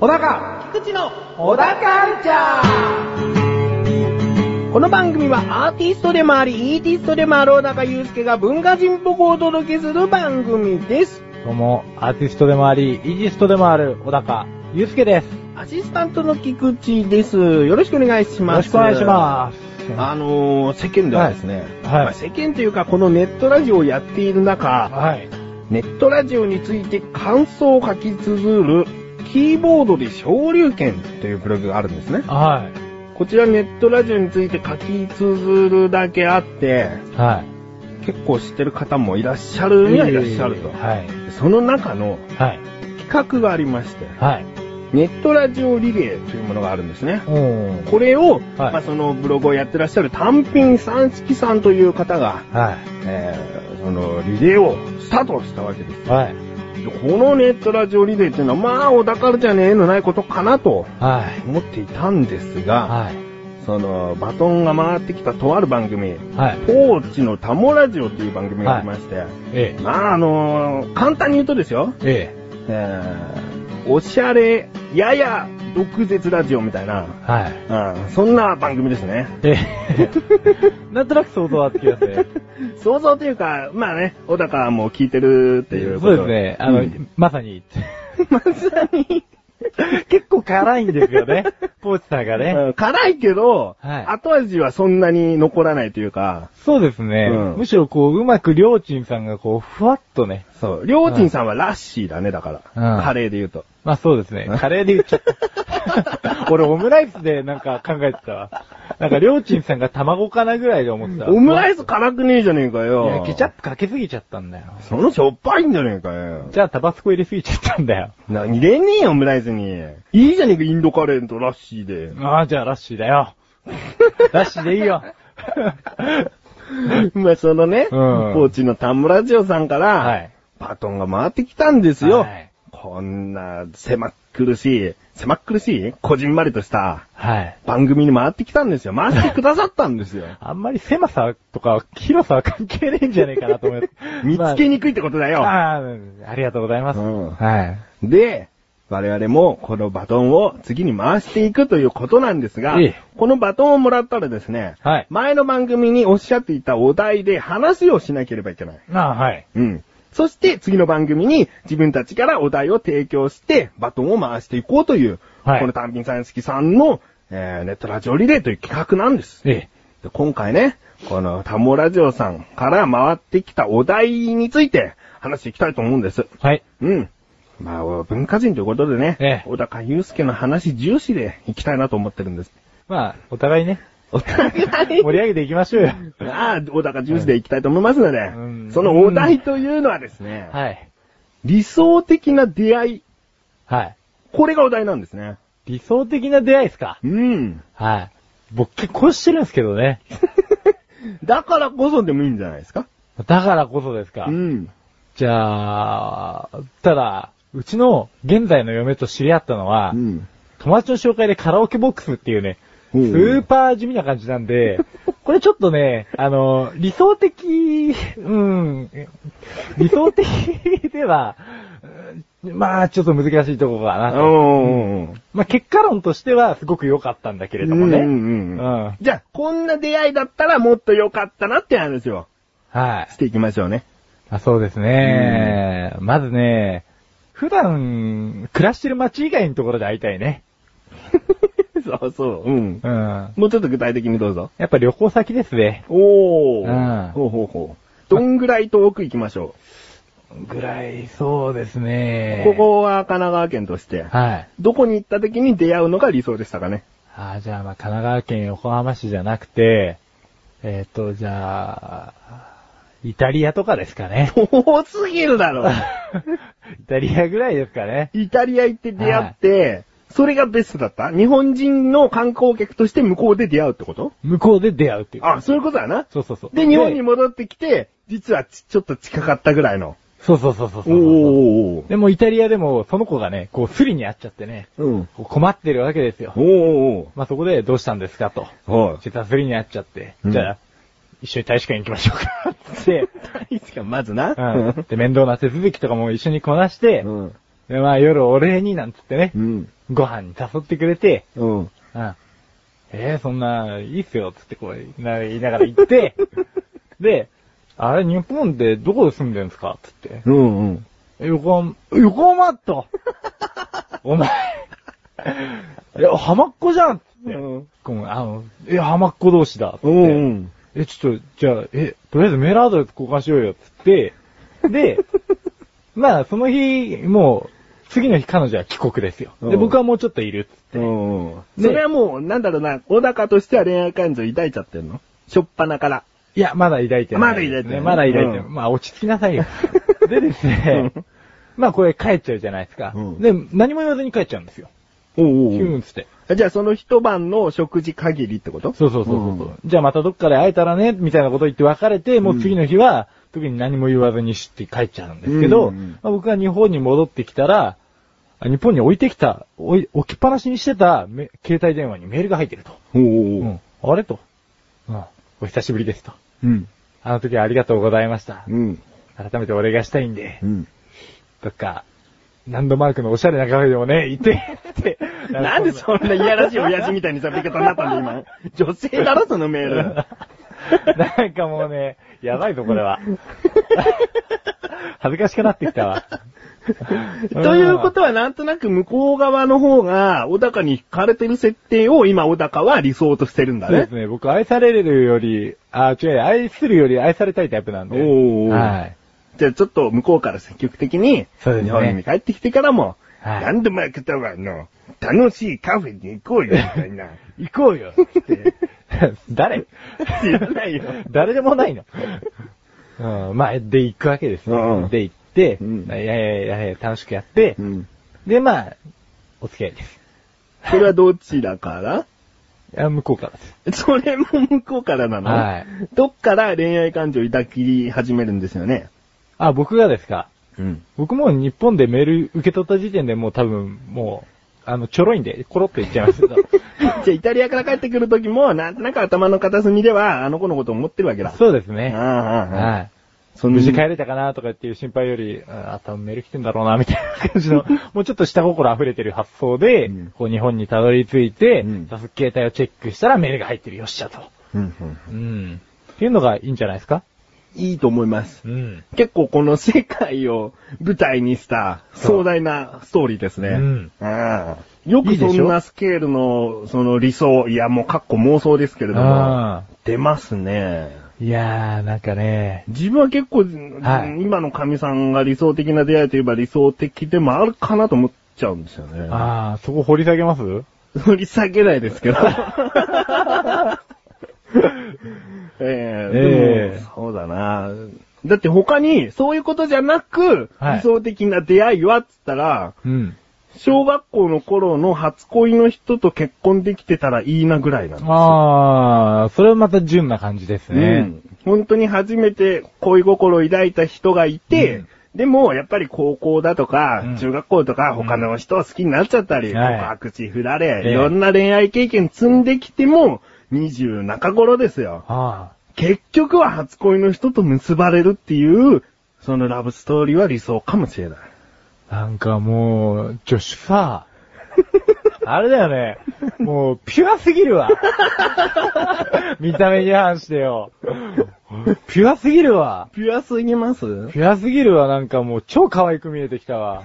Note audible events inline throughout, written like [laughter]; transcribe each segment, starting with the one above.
小高菊池の小高カルチャこの番組はアーティストでもあり、イーティストでもある小高祐介が文化人っぽくお届けする番組です。ーどうも、アーティストでもあり、イージストでもある小高祐介です。アシスタントの菊池です。よろしくお願いしよます。ろしくお願いします。あのー、世間ではですね、はいはいまあ世間というかこのネットラジオをやっている中、はい。ネットラジオについて感想を書き綴る、キーボードで昇竜拳というブログがあるんですね。はい。こちらネットラジオについて書き綴るだけあって、はい。結構知ってる方もいらっしゃるにはいらっしゃると。はい。その中のはい。企画がありまして、はい。ネットラジオリレーというものがあるんですね。これを、はいまあ、そのブログをやってらっしゃる単品三式さんという方が、はえー、そのリレーをスタートしたわけですい。。はい。でこのネットラジオリレーっていうのは、まあ、小田カルチャーに縁のないことかなとはい。思っていたんですが、はい。その、バトンが回ってきたとある番組、はい。ポーチのタモラジオという番組がありまして、ええ。まあ、あの簡単に言うとですよ、ええー、おしゃれ、やや毒舌ラジオみたいな、え。はい。うん、そんな番組ですね。ええ。[laughs] なんとなく想像はつきますね。[laughs] 想像というか、まあね、小高も聞いてるっていうことそうですね。あの、うんまさに。[laughs] まさに、結構辛いんですよね。ポーチさんがね。うん辛いけど、はい後味はそんなに残らないというか、そうですね。うんむしろこう、うまくりょうちんさんがこう、ふわっとね。そう、りょうちんさんはラッシーだね、だから。うんカレーで言うと。まあそうですね。カレーで言っちゃった。[laughs] 俺オムライスでなんか考えてたわ。なんかりょうちんさんが卵かなぐらいで思ってた。オムライス辛くねえじゃねえかよ。いや、ケチャップかけすぎちゃったんだよ。そのしょっぱいんじゃねえかよ。じゃあタバスコ入れすぎちゃったんだよ。な、入れねえよ、オムライスに。いいじゃねえか、インドカレーとラッシーで。ああ、じゃあラッシーだよ。ラッシーでいいよ。まあ、そのね、うんポーチのタムラジオさんから、はい。バトンが回ってきたんですよ。はいこんな、狭っ苦しい、狭っ苦しい、こじんまりとしたはい。番組に回ってきたんですよ。回してくださったんですよ。[laughs] あんまり狭さとか広さは関係ねえんじゃねえかなと思います。[laughs] 見つけにくいってことだよ。ああ、ありがとうございます。うんはい。で、我々もこのバトンを次に回していくということなんですが、ええこのバトンをもらったらですね、はい前の番組におっしゃっていたお題で話をしなければいけない。ああ、はい。うん。そして次の番組に自分たちからお題を提供してバトンを回していこうという、はいこの単品さん式さんの、えー、ネットラジオリレーという企画なんです。ええ。で今回ね、このタモラジオさんから回ってきたお題について話していきたいと思うんです。はい。うん。まあ、文化人ということでね、ええ小高祐介の話重視でいきたいなと思ってるんです。まあ、お互いね、お互い盛り上げていきましょうよ。ああ、小高重視でいきたいと思いますので、うんそのお題というのはですね、はい。理想的な出会い、はい。これがお題なんですね。理想的な出会いですか？うん。はい。僕結婚してるんですけどね。[laughs] だからこそでもいいんじゃないですか？だからこそですか。うん。じゃあ、ただ、うちの現在の嫁と知り合ったのは、うん。友達の紹介でカラオケボックスっていうね、スうんーパー地味な感じなんで、[laughs] これちょっとね、あの、理想的、うん、理想的 [laughs] では、うんまあ、ちょっと難しいところかなと。おー。まあ、結果論としてはすごく良かったんだけれどもね。うんうんうんうんじゃあ、こんな出会いだったらもっと良かったなって話をはい。していきましょうね。あそうですね。まずね、普段、暮らしてる街以外のところで会いたいね。[laughs] そうそう。うん。うん。もうちょっと具体的にどうぞ。やっぱ旅行先ですね。おー。うんほうほうほう。どんぐらい遠く行きましょぐらい、そうですう。ね。ここは神奈川県として、はい。どこに行った時に出会うのが理想でしたかね？あーじゃあ、まあ、神奈川県横浜市じゃなくて、えっ、と、じゃあ、イタリアとかですかね。遠すぎるだろ。[laughs] イタリアぐらいですかね。イタリア行って出会って、それがベストだった？日本人の観光客として向こうで出会うってこと？向こうで出会うっていう。あ、そういうことだな？そうそうそう。で、日本に戻ってきて、実はちちょっと近かったぐらいの。そうそうそうそうそう。おー。でもイタリアでもその子がね、こうスリに会っちゃってね、うん。困ってるわけですよ。おー。まあそこでどうしたんですかと。はい。実はスリに会っちゃって、うんじゃあ、一緒に大使館行きましょうか。って、いつか、まずな。うん。で、面倒な手続きとかも一緒にこなして、うん。で、まあ夜お礼になんつってねう、ん。ご飯に誘ってくれて、うん。うん。えー、そんな、いいっすよ、つってこう、な言いながら行って、[laughs] で、あれ、日本でどこで住んでんすか？つって。うんうん。横浜、横浜と [laughs] お前、いや、浜っ子じゃんつって。うんあの、え、浜っ子同士だ。つって。うん。え、ちょっと、じゃあ、え、とりあえずメールアドレス交換しようよ、つって。で、[laughs] まあ、その日、もう、次の日彼女は帰国ですよ。で、うん僕はもうちょっといるっつって。うん。でそれはもう、なんだろうな、小高としては恋愛感情抱いちゃってんのしょっぱなから。いや、まだ抱いてない、まだ抱いてないまだ抱いてない。うんまあ、落ち着きなさいよ。[laughs] でですね、まあ、これ帰っちゃうじゃないですか。うんで、何も言わずに帰っちゃうんですよ。おうヒューンつって。じゃあその一晩の食事限りってこと？そうそうそうそう。うんじゃあまたどっかで会えたらね、みたいなこと言って別れて、もう次の日は、特に何も言わずにして帰っちゃうんですけど、うんうんまあ、僕が日本に戻ってきたら、あ日本に置いてきた、置きっぱなしにしてため携帯電話にメールが入ってると。おううん。あれ？と。うん。お久しぶりですと。うん。あの時はありがとうございました。うん。改めてお礼がしたいんで、うん。どっか、ランドマークのおしゃれなカフェでもね、行って、って。なんでそんないやらしい親父みたいに喋り方になったんだ今。[laughs] 女性だろそのメール。[laughs] なんかもうね、やばいぞ、これは。[laughs] 恥ずかしくなってきたわ。[laughs] ということはなんとなく向こう側の方が小高に惹かれてる設定を今小高は理想としてるんだね。そうですね、僕愛されるより、あ、違う、愛するより愛されたいタイプなんで。おーはい。じゃあちょっと向こうから積極的に、そうですね日本に帰ってきてからも、はいランドマークタワーの楽しいカフェに行こうよ、みたいな。行こうよって。[laughs] 誰？知らないよ。[laughs] 誰でもないの。うん、まあ、で行くわけですよ。うんで行って、うんいやいやいや楽しくやって、うん。で、まあ、お付き合いです。それはどちらから？いや向こうからです。それも向こうからなの？はい。どっから恋愛感情を抱き始めるんですよね？あ、僕がですか？うん。僕も日本でメール受け取った時点でもう多分、もう、あの、ちょろいんで、コロッと言っちゃいました。[laughs] じゃあイタリアから帰ってくる時も、なんとなく頭の片隅では、あの子のことを思ってるわけだ。そうですね。ああああはい。そん無事帰れたかなとかっていう心配より、あ、多分メール来てんだろうな、みたいな感じの、[laughs] もうちょっと下心溢れてる発想で、うんこう日本にたどり着いて、うん早速携帯をチェックしたらメールが入ってるよっしゃと。うんうんうん。っていうのがいいんじゃないですか？いいと思います。うん。結構この世界を舞台にした壮大なストーリーですね。うんよくそんなスケールの、その理想、いやもうかっこ妄想ですけれどもあ、出ますね。いやー、なんかね、自分は結構、はい今の神さんが理想的な出会いといえば理想的でもあるかなと思っちゃうんですよね。あー、そこ掘り下げます？掘り下げないですけど。[laughs] ええええでもそうだな。だって他に、そういうことじゃなく、はい理想的な出会いはっつったら、うん。小学校の頃の初恋の人と結婚できてたらいいなぐらいなんですよ。あー、それはまた純な感じですうね。ん。本当に初めて恋心を抱いた人がいて、うんでも、やっぱり高校だとか、うん中学校とか、他の人を好きになっちゃったり、はい告白地振られ、ええいろんな恋愛経験積んできても、20中頃ですよ。あ結局は初恋の人と結ばれるっていう、そのラブストーリーは理想かもしれない。ー、なんかもう、女子さ、[laughs] あれだよね。もう、ピュアすぎるわ。[laughs] 見た目に反してよ。ピュアすぎるわ。ピュアすぎます？ピュアすぎるわ。なんかもう、超可愛く見えてきたわ。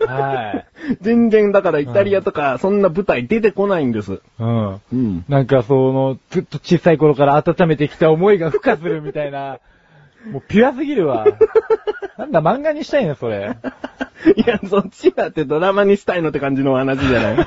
はい。全然だからイタリアとか、そんな舞台出てこないんです。うん。うん。なんかその、ずっと小さい頃から温めてきた思いが孵化するみたいな、[laughs] もうピュアすぎるわ。なんだ漫画にしたいね、それ。[laughs] いや、そっちだってドラマにしたいのって感じのお話じゃない。[laughs]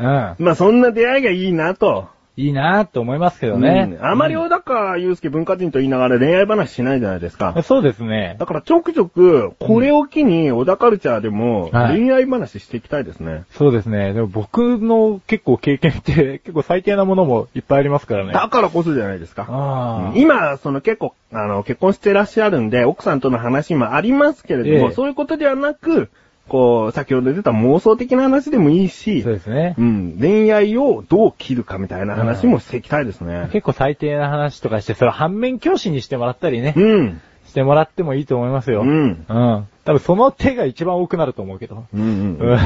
うん。まあそんな出会いがいいなと。いいなと思いますけどね。うんあまり小高祐介文化人と言いながら恋愛話しないじゃないですか。そうですね。だからちょくちょく、これを機に小田カルチャーでもはい恋愛話していきたいですね。そうですね。でも僕の結構経験って [laughs] 結構最低なものもいっぱいありますからね。だからこそじゃないですか。今、その結構、あの、結婚してらっしゃるんで、奥さんとの話もありますけれども、ええそういうことではなく、こう、先ほど出た妄想的な話でもいいしそう、ですねう。ん、恋愛をどう切るかみたいな話もしていきたいですね。結構最低な話とかして、それを反面教師にしてもらったりね、うん。してもらってもいいと思いますよ。うんうん。多分その手が一番多くなると思うけど。うんうんうん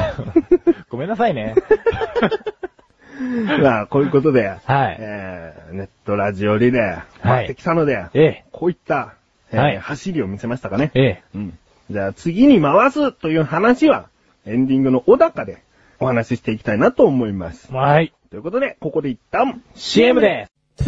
[laughs] ごめんなさいね。[laughs] まあ、こういうことで、はいえー、ネットラジオリレー、回ってきたので、ええ、こういった、えーはい走りを見せましたかね。ええ。うん。じゃあ次に回すという話は、エンディングの小高でお話ししていきたいなと思います。はい。ということで、ここで一旦 CM です。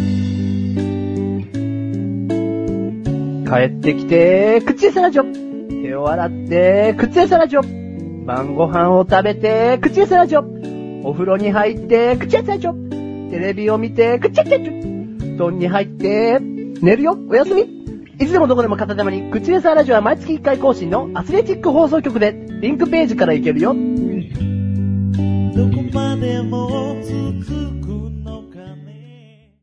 帰ってきて、口エサラジョ。手を洗って、口エサラジョ。晩ご飯を食べて、口エサラジョ。お風呂に入って、口エサラジョ。テレビを見て、口エサラジョ。布団に入って、寝るよ、おやすみ。いつでもどこでも片手間に、口エサラジオは毎月1回更新のアスレチック放送局で、リンクページから行けるよ。どこまでも続くのかね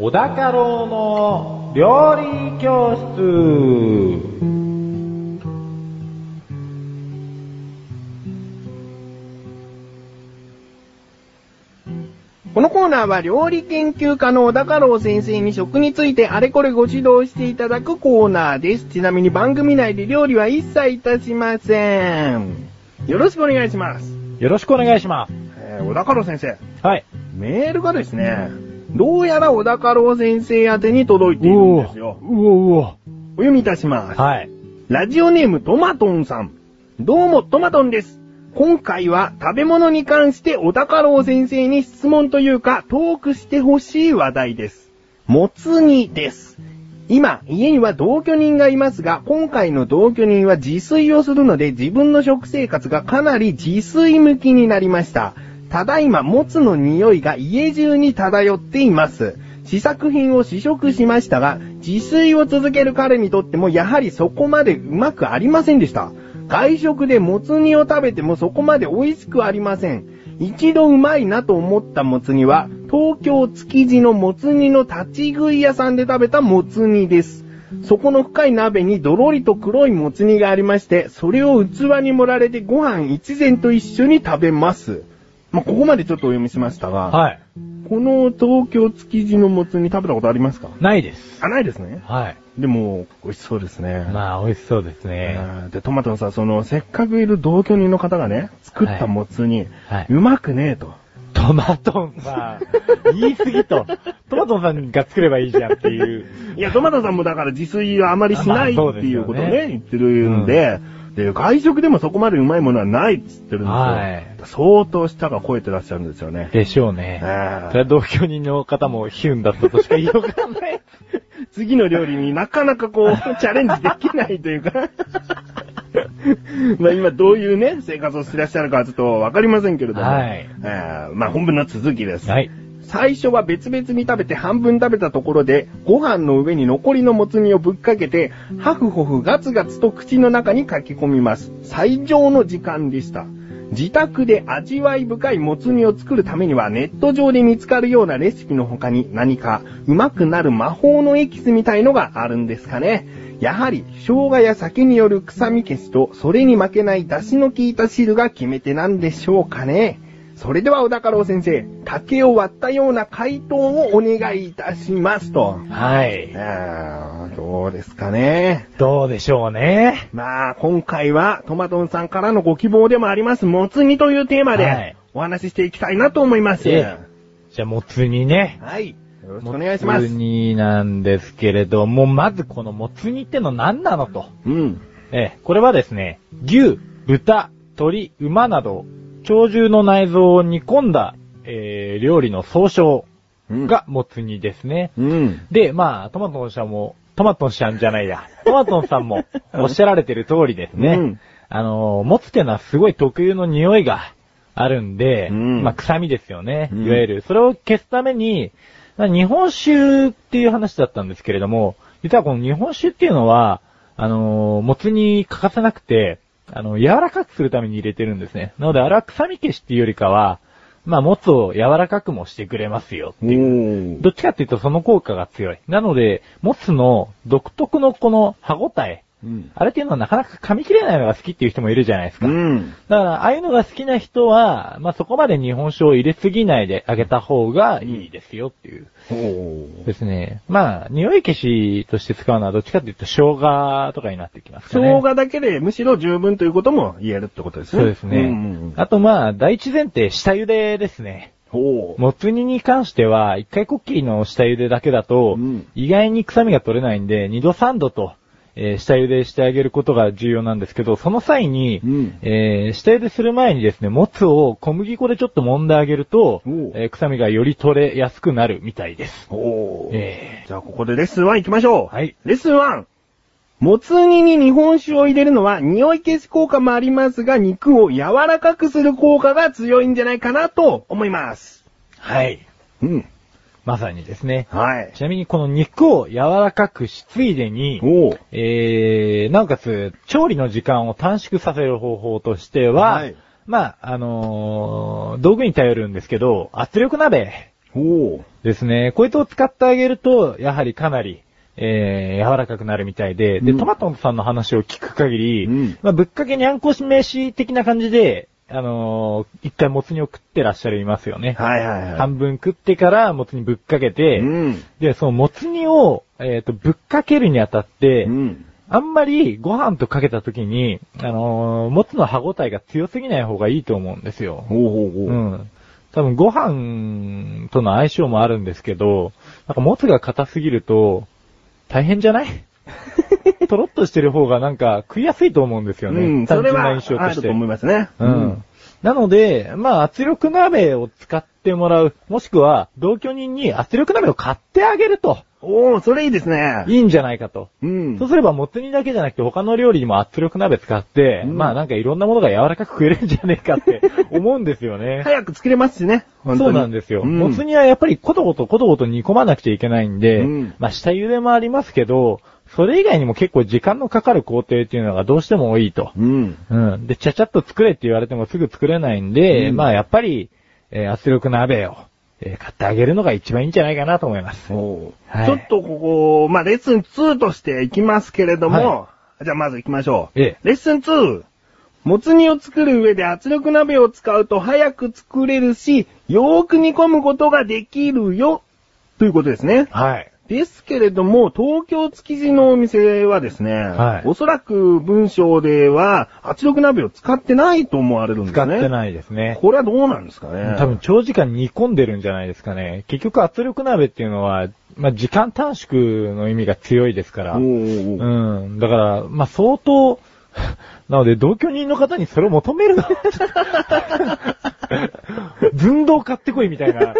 小高郎の料理教室。ナーは料理研究家の小高郎先生に食についてあれこれご指導していただくコーナーです。ちなみに番組内で料理は一切いたしません。よろしくお願いします。よろしくお願いします。えー、小高郎先生、はい。メールがですね、どうやら小高郎先生宛てに届いているんですよ。うおうお。お読みいたします。はい。ラジオネームトマトンさん。どうもトマトンです。今回は食べ物に関して小高郎先生に質問というかトークしてほしい話題です。もつ煮です。今、家には同居人がいますが、今回の同居人は自炊をするので自分の食生活がかなり自炊向きになりました。ただいま、もつの匂いが家中に漂っています。試作品を試食しましたが、自炊を続ける彼にとってもやはりそこまでうまくありませんでした。外食でもつ煮を食べてもそこまで美味しくありません。一度うまいなと思ったもつ煮は、東京築地のもつ煮の立ち食い屋さんで食べたもつ煮です。そこの深い鍋にどろりと黒いもつ煮がありまして、それを器に盛られてご飯一膳と一緒に食べます。まあ、ここまでちょっとお読みしましたが、はい。この東京築地のもつ煮食べたことありますか？ないです。あ、ないですね。はい。でも、美味しそうですね。まあ、美味しそうですね。うんで、トマトのさ、その、せっかくいる同居人の方がね、作ったもつ煮、はいうまくねえと。トマトンさん、言い過ぎと。トマトンさんが作ればいいじゃんっていう。いや、トマトさんもだから自炊はあまりしないまあっていうことをねね、言ってるんで、で、外食でもそこまでうまいものはないって言ってるんですよ。はい相当舌が超えてらっしゃるんですよね。でしょうね。ええそれは同居人の方もヒュンだったとしか言いようがない。次の料理になかなかこう、[laughs] チャレンジできないというか。[laughs] まあ今どういうね、生活をしてらっしゃるかはちょっとわかりませんけれども。はいえーまあ本文の続きです。はい。最初は別々に食べて半分食べたところで、ご飯の上に残りのもつ煮をぶっかけて、ハフホフガツガツと口の中に書き込みます。最上の時間でした。自宅で味わい深いもつ煮を作るためにはネット上で見つかるようなレシピの他に何かうまくなる魔法のエキスみたいのがあるんですかね。やはり生姜や酒による臭み消しとそれに負けない出汁の効いた汁が決め手なんでしょうかね。それでは小高郎先生、竹を割ったような回答をお願いいたしますと。はい。どうですかね。どうでしょうね。まあ、今回はトマトンさんからのご希望でもあります、もつ煮というテーマはいでお話ししていきたいなと思います。ええじゃあ、もつ煮ね。はい。よろしくお願いしまもつす。煮なんですけれども、まずこのもつ煮っての何なのと。うん。ええ、これはですね、牛、豚、鶏、馬など、鳥獣の内臓を煮込んだ、えー料理の総称うん。がもつ煮ですね。うん。で、まあ、トマトの社もトマトンちゃんじゃないや。トマトンさんも [laughs] おっしゃられてる通りですね。うんあのー、もつってのはすごい特有の匂いがあるんで、うんまあ、臭みですよね。うんいわゆる。それを消すために、まあ日本酒っていう話だったんですけれども、実はこの日本酒っていうのは、あのー、もつに欠かせなくて、あの、柔らかくするために入れてるんですね。なので、あれは臭み消しっていうよりかは、まあ、もつを柔らかくもしてくれますよっていう。おどっちかっていうとその効果が強い。なので、もつの独特のこの歯応え、うん。あれっていうのはなかなか噛み切れないのが好きっていう人もいるじゃないですか。うん。だから、ああいうのが好きな人は、まあ、そこまで日本酒を入れすぎないであげた方がいいですよっていう。おーですね。まあ、匂い消しとして使うのはどっちかっていうと生姜とかになってきますかね。生姜だけでむしろ十分ということも言えるってことですね。そうですね。うんあとまあ、第一前提、下茹でですね。もつ煮に関しては、一回コッキーの下茹でだけだと、うん意外に臭みが取れないんで、二度三度と、えー下茹でしてあげることが重要なんですけど、その際に、うんえー下茹でする前にですね、もつを小麦粉でちょっと揉んであげるとえー臭みがより取れやすくなるみたいです。おーえじゃあここでレッスン1行きましょう。はいレッスン 1! もつ煮に日本酒を入れるのは匂い消し効果もありますが、肉を柔らかくする効果が強いんじゃないかなと思います。はい。うん。まさにですね。はい。ちなみにこの肉を柔らかくしついでに、おーえー、なおかつ、調理の時間を短縮させる方法としては、はいまあ、あのー道具に頼るんですけど、圧力鍋おーですね。こいつを使ってあげると、やはりかなり、えー、柔らかくなるみたいで、で、うんトマトンさんの話を聞く限り、うんまあ、ぶっかけにゃんこ飯的な感じで、あのー一回もつ煮を食ってらっしゃるいますよね。はいはいはい。半分食ってからもつ煮ぶっかけて、うん。で、そのもつ煮を、えっ、と、ぶっかけるにあたって、うん。あんまりご飯とかけた時に、あのーもつの歯応えが強すぎない方がいいと思うんですよ。ほうほうほう。うん。多分ご飯との相性もあるんですけど、なんかもつが硬すぎると、大変じゃない？とろっとしてる方がなんか食いやすいと思うんですよね。うん、単純な印象として。あると思いますね。うん。なので、まあ圧力鍋を使ってもらう、もしくは同居人に圧力鍋を買ってあげると、おー、それいいですね。いいんじゃないかと。うん。そうすれば、もつ煮だけじゃなくて他の料理にも圧力鍋使って、うんまあなんかいろんなものが柔らかく食えるんじゃねえかって [laughs] 思うんですよね。早く作れますしね。そうになんですよ。うんもつ煮はやっぱりコトコトコトコト煮込まなくちゃいけないんで、うんまあ下茹でもありますけど、それ以外にも結構時間のかかる工程っていうのがどうしても多いと。うん。うん。で、ちゃちゃっと作れって言われてもすぐ作れないんで、うんまあやっぱり、えー圧力鍋を、えー買ってあげるのが一番いいんじゃないかなと思います。はいちょっとここ、まあ、レッスン2としていきますけれども、はじゃあまず行きましょう。ええレッスン 2! もつ煮を作る上で圧力鍋を使うと早く作れるし、よーく煮込むことができるよということですね。はい。ですけれども、東京築地のお店はですね、はいおそらく文章では圧力鍋を使ってないと思われるんですね。使ってないですね。これはどうなんですかね？多分長時間煮込んでるんじゃないですかね。結局圧力鍋っていうのは、まあ、時間短縮の意味が強いですから。おーおうん。だから、まあ、相当、[laughs] なので、同居人の方にそれを求めるな。[laughs] 寸胴買ってこいみたいな。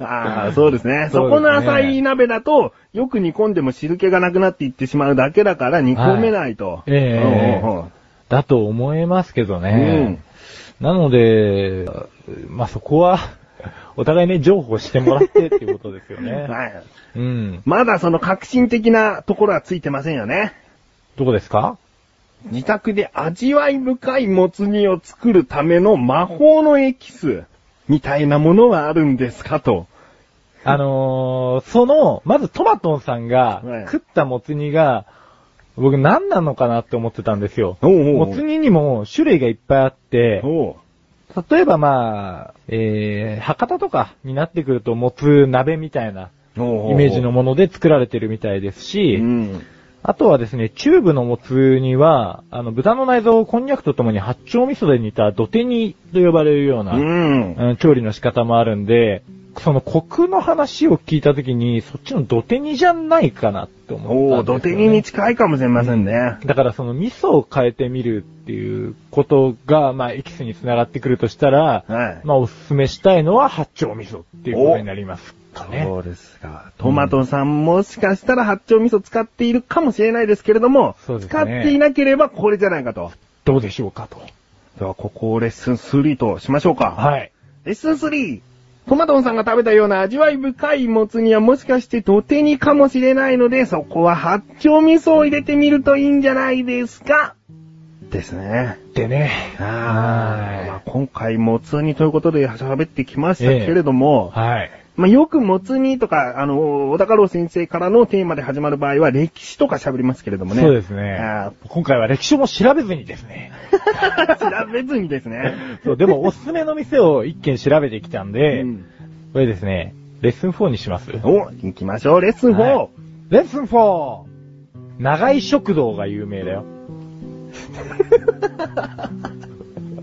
[laughs] ああ、そうですね。そこの浅い鍋だと、よく煮込んでも汁気がなくなっていってしまうだけだから煮込めないと。ええうんうんうんだと思いますけどね。なので、まあ、そこは、お互いね、情報してもらってっていうことですよね。はい。うん。まだその革新的なところはついてませんよね。どこですか？自宅で味わい深いもつ煮を作るための魔法のエキスみたいなものはあるんですかと。あのー、その、まずトマトンさんがはい食ったもつ煮が、僕何なのかなって思ってたんですよ。おうおうもつ煮にも種類がいっぱいあって、例えばまあ、えー、博多とかになってくるともつ鍋みたいなイメージのもので作られてるみたいですし、うん。あとはですね、チューブのもつ煮は、あの、豚の内臓をこんにゃくとともに八丁味噌で煮た土手煮と呼ばれるような、うん。うん調理の仕方もあるんで、そのコクの話を聞いたときに、そっちの土手煮じゃないかなって思おおったんね。土手煮に近いかもしれませんね。だからその味噌を変えてみるっていうことが、まあエキスにつながってくるとしたら、はいまあおすすめしたいのは八丁味噌っていうことになります。とね。そうですか。トマトさんもしかしたら八丁味噌使っているかもしれないですけれども、ね使っていなければこれじゃないかと。どうでしょうかと。では、ここをレッスン3としましょうか。はい。レッスン 3! トマトンさんが食べたような味わい深いもつ煮はもしかして土手にかもしれないので、そこは八丁味噌を入れてみるといいんじゃないですかですね。でね。あーまあは今回もつ煮ということで喋ってきましたけれども、い。はい。まあ、よくもつ煮とか、あの、小高郎先生からのテーマで始まる場合は歴史とか喋りますけれどもね。そうですねあ。今回は歴史も調べずにですね。ー [laughs] 調べずにですね。そう、でもおすすめの店を一軒調べてきたんで、うんこれですね、レッスン4にします。お、行きましょう。レッスン4。はいレッスン 4! 長井食堂が有名だよ。[laughs]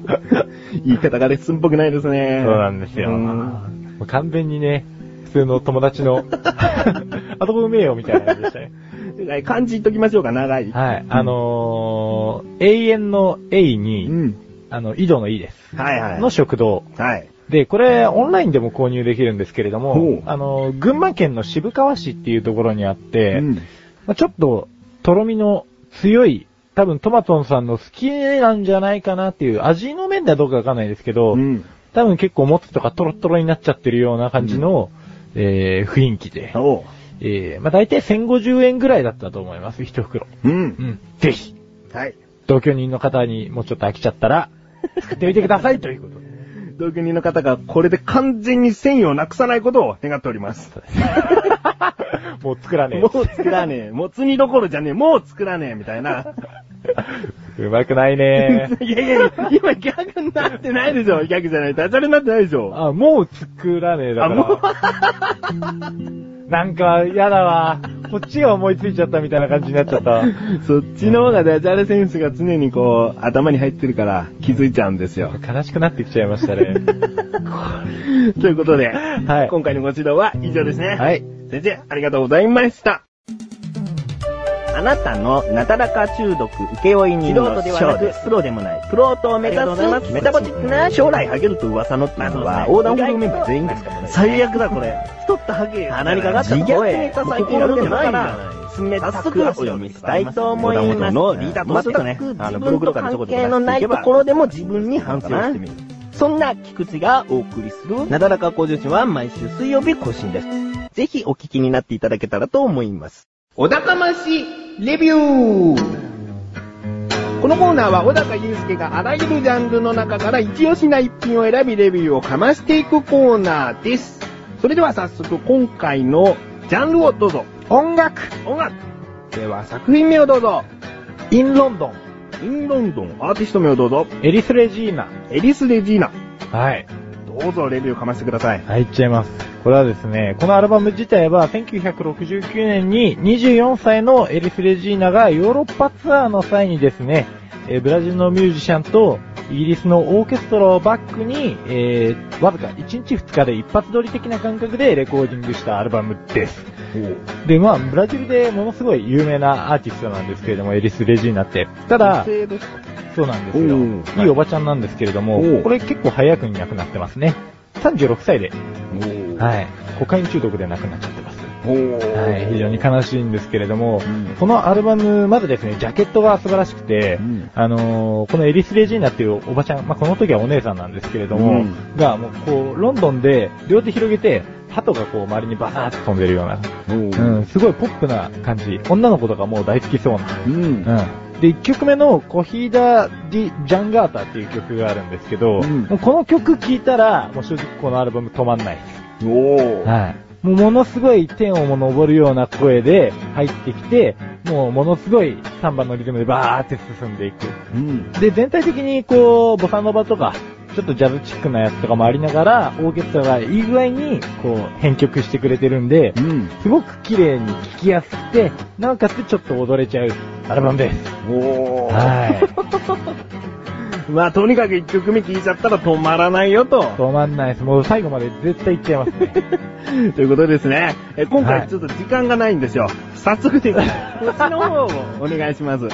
[laughs] 言い方がレッスンっぽくないですね。そうなんですよ。うんもう完全にね、普通の友達の、[laughs] あとこうめえよみたいな感じでしたね。漢字言っときましょうか、長い。はい。あのー、永遠の永うに、ん。あの、井戸の井です。はいはい。の食堂。はい。で、これ、オンラインでも購入できるんですけれども、あの、群馬県の渋川市っていうところにあって、うんまあちょっと、とろみの強い、多分トマトンさんの好きなんじゃないかなっていう、味の面ではどうかわかんないですけど、うん。多分結構もつとかトロットロになっちゃってるような感じの、えー、雰囲気で。えー、まあ大体1050円ぐらいだったと思います、一袋。う。うんん。ぜひ、はい。同居人の方にもうちょっと飽きちゃったら、作ってみてくださいということで。同居人の方がこれで完全に繊維をなくさないことを願っております。[laughs] もう作らねえ。もう作らねえ。もつ煮どころじゃねえ。もう作らねえ。みたいな。うまくないね [laughs] いやいや、今ギャグになってないでしょ。ギャグじゃない。ダジャレになってないでしょ。あ、もう作らねえだあ、もうか、ら。[laughs] なんか、やだわ。こっちが思いついちゃったみたいな感じになっちゃったわ。[laughs] そっちの方がダジャレセンスが常にこう、頭に入ってるから気づいちゃうんですよ。悲しくなってきちゃいましたね。[laughs] ということで、はい今回のご指導は以上ですね。はい。先生、ありがとうございました。あなたのなだらか中毒請負人の素人ではなくプロでもない、プロとを目指すすメタボチックな将来ハゲると噂のっていうのは、横断歩道メンバー全員ですからね。最悪だこれ。太ったハゲ。鼻にかかった自虐声ネタ最近やるんじゃないからから。冷たくお読みしたいと思います。のリーダーとしてとねあの自分と関係のないところでも自分に反省をしてみる。そんな菊池がお送りするなだらか向上心は毎週水曜日更新です。ぜひお聞きになっていただけたらと思います。お高ましレビューこのコーナーは小高祐介があらゆるジャンルの中から一押しな一品を選びレビューをかましていくコーナーです。それでは早速今回のジャンルをどうぞ。音楽音楽では作品名をどうぞ。インロンドンインロンドンアーティスト名をどうぞ。エリス・レジーナ。エリス・レジーナ。はい。どうぞレビューかましてください。はい、いっちゃいます。これはですね、このアルバム自体は1969年に24歳のエリス・レジーナがヨーロッパツアーの際にですね、えーブラジルのミュージシャンとイギリスのオーケストラをバックに、えーわずか1日2日で一発撮り的な感覚でレコーディングしたアルバムです。で、まあ、ブラジルでものすごい有名なアーティストなんですけれども、エリス・レジーナって。ただそうなんですおよー。いいおばちゃんなんですけれどもこれ結構早くに亡くなってますね。36歳で、はい。コカイン中毒で亡くなっちゃってます。はい。非常に悲しいんですけれども、うんこのアルバム、まずですね、ジャケットが素晴らしくて、うんあのーこのエリス・レジーナっていうおばちゃん、まあ、この時はお姉さんなんですけれども、うんが、もうこう、ロンドンで両手広げて、鳩がこう周りにバサーッと飛んでるような、うん、すごいポップな感じ。女の子とかもう大好きそうな。うん。うん。で、1曲目のコヒーダ・ディ・ジャンガータっていう曲があるんですけど、この曲聴いたら、もう正直このアルバム止まんないです。おー。はい。もうものすごい天をも登るような声で入ってきて、もうものすごいサンバのリズムでバーって進んでいく。うん。で、全体的にこう、ボサノバとか、ちょっとジャズチックなやつとかもありながら、オーケストラがいい具合に、こう、編曲してくれてるんでう、ん。すごく綺麗に聴きやすくて、なおかつちょっと踊れちゃうアルバムです。おー。はい。[laughs] まあ、とにかく一曲目聴いちゃったら止まらないよと。止まんないです。もう最後まで絶対行っちゃいますね。[laughs] ということですね。え今はい回ちょっと時間がないんですよ。早速です。[laughs] こっちの方をお願いします。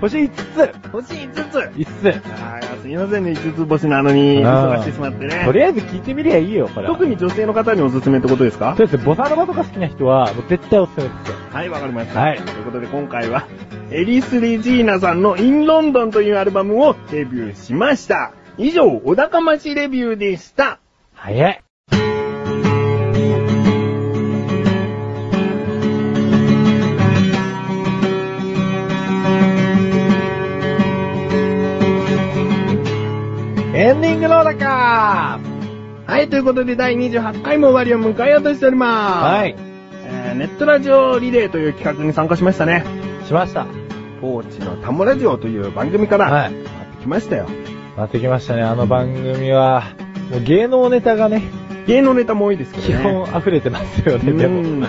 星5つ星5つ !5 つ。あーすいませんね、5つ星なのに、忙してしまってね。とりあえず聞いてみりゃいいよ、これは。特に女性の方におすすめってことですか？そうですボサノバとか好きな人は、もう絶対おすすめですよ。はい、わかりました。はいということで今回は、エリス・レジーナさんのイン・ロンドンというアルバムをデビューしました。以上、小高町レビューでした。早い。エンディングのだかはい、ということで第28回も終わりを迎えようとしております。はい。えー、ネットラジオリレーという企画に参加しましたね。しました。ポーチのタモラジオという番組から、はいやってきましたよ。なってきましたね、あの番組は。もう芸能ネタがね、芸能ネタも多いですけ基どね。本溢れてますよね、でうもん。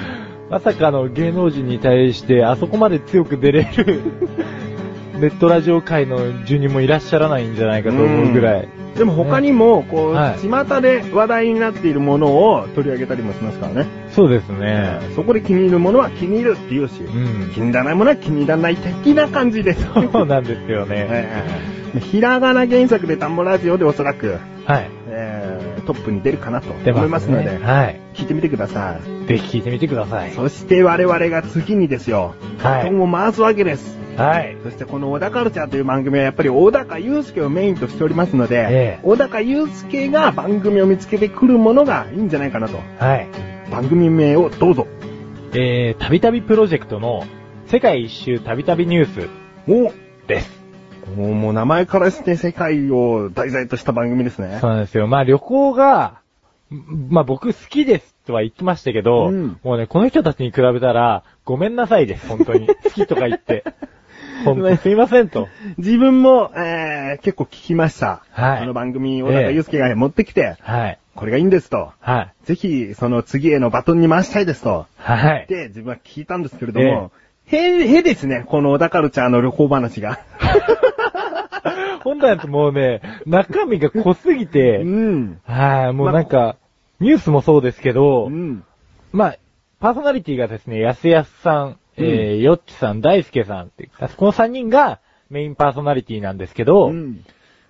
まさかの芸能人に対してあそこまで強く出れる [laughs] ネットラジオ界の住人もいらっしゃらないんじゃないかと思うぐらい。でも他にも、こう、はい巷で話題になっているものを取り上げたりもしますからね。そうですね。そこで気に入るものは気に入るっていうし、うん気に入らないものは気に入らない的な感じです。そうなんですよね。え [laughs] えひらがな原作でタンボラジオでおそらく、はい。えートップに出るかなと出思いますので、はい。聞いてみてください。ぜひ聞いてみてください。そして我々が次にですよ、はいバトンを回すわけです。はい。そしてこの小田カルチャーという番組はやっぱり小高祐介をメインとしておりますので、ええ小高祐介が番組を見つけてくるものがいいんじゃないかなと。はい。番組名をどうぞ。えー、たびたびプロジェクトの世界一周たびたびニュースおです。もうもう名前からして世界を題材とした番組ですね。そうなんですよ。まあ旅行が、んまあ僕好きですとは言ってましたけど、うんもうね、この人たちに比べたら、ごめんなさいです、本当に。好きとか言って。本当に [laughs] すいませんと。自分も、えー、結構聞きました。はいこの番組、小高祐介が持ってきて、はい。これがいいんですと。はい。ぜひ、その次へのバトンに回したいですと。はい。で、自分は聞いたんですけれども、へ、へですね、この小田カルチャーの旅行話が。[laughs] 本当はもうね、中身が濃すぎうて、ん。はい、もうなんか、ニュースもそうですけど、うん。まあ、パーソナリティがですね、やすやすさん、えー、よっちさん、大輔さんってこの3人がメインパーソナリティなんですけど、うん。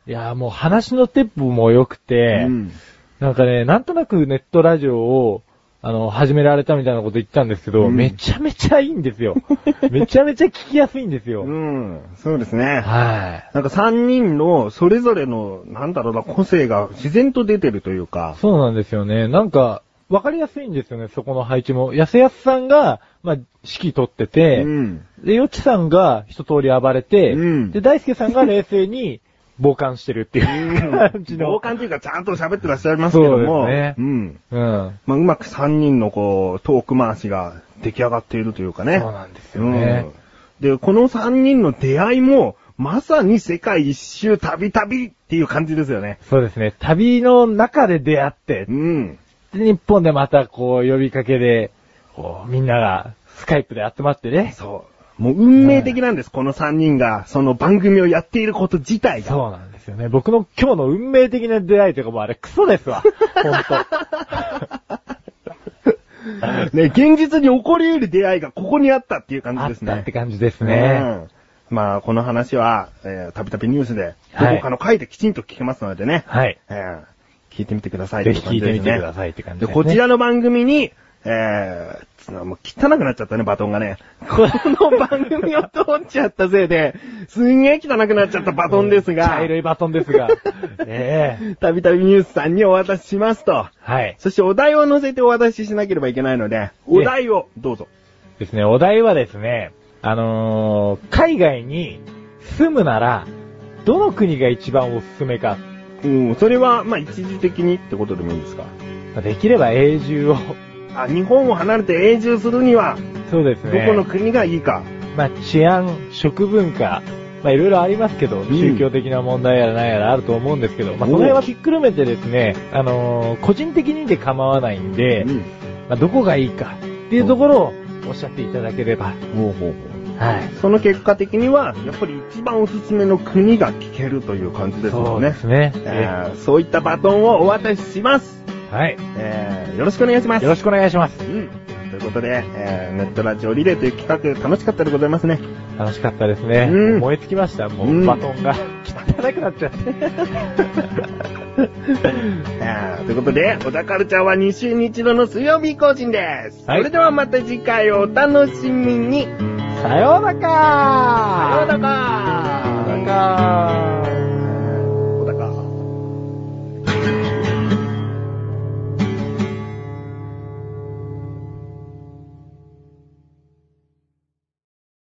いやーもう話のテンポも良くて、うんなんかね、なんとなくネットラジオを、あの、始められたみたいなこと言ったんですけど、うんめちゃめちゃいいんですよ。[laughs] めちゃめちゃ聞きやすいんですよ。うん。そうですね。はなんか3人のそれぞれの、なんだろうな、個性が自然と出てるというい。か。そうなんですよね。なんか、わかりやすいんですよね、そこの配置も。やすやすさんが、まあ、指揮取ってて、うん。で、よっちさんが一通り暴れて、うんで、大輔さんが冷静に傍観してるっていう感じの。傍観というかちゃんと喋ってらっしゃいますけども。そうですねうん。うん。まあ、うまく3人のこう、トーク回しが出来上がっているというかね。そうなんですよね。うん。で、この3人の出会いも、まさに世界一周旅旅っていう感じですよね。そうですね。旅の中で出会ってう、ん。で日本でまたこう呼びかけで、こうみんながスカイプで集まってね。そう。もう運命的なんです、この3人が、その番組をやっていること自体が。そうなんですよね。僕の今日の運命的な出会いというかもうあれクソですわ。ほんと。[laughs] ね、現実に起こり得る出会いがここにあったっていう感じあっですね。たって感じですね。うんまあ、この話は、えー、たびたびニュースで、どはいこかの回できちんと聞けますのでね。はい。えー聞いてみてくださいぜひ聞いてみてくだい。さいって感じで、ね。こちらの番組に、えー、つもう汚くなっちゃったね、バトンがね。[laughs] この番組を通っちゃったせいで、すんげえ汚くなっちゃったバトンですが茶、色いバトンですが。[laughs] ええたびたびニュースさんにお渡ししますと。はい。そしてお題を載せてお渡ししなければいけないので、お題をどうぞ。ですね、お題はですね、あのー、海外に住むなら、どの国が一番おすすめか。うん、それは、まあ、一時的にってことでもいいんですか？できれば永住を。あ、日本を離れて永住するには、そうですね。どこの国がいいか？まあ、治安、食文化、まあ、いろいろありますけど、ん宗教的な問題やら何やらあると思うんですけど、まあ、その辺はひっくるめてですね、あのー個人的にで構わないんで、うん。まあ、どこがいいかっていうところをおっしゃっていただければ。ほうほうほう。はい。その結果的には、やっぱり一番おすすめの国が聞けるという感じですそよね。うですね。えーそういったバトンをお渡しします。はい。えーよろしくお願いします。よろしくお願いします。うん。ということで、えーネットラジオリレーという企画楽しかったでございますね。楽しかったですね。うん燃え尽きました、もう、うんバトンが汚くなっちゃって。[laughs] ということで、小田カルチャーは2週に1度の水曜日更新です。はいそれではまた次回をお楽しみに。さようならさようなら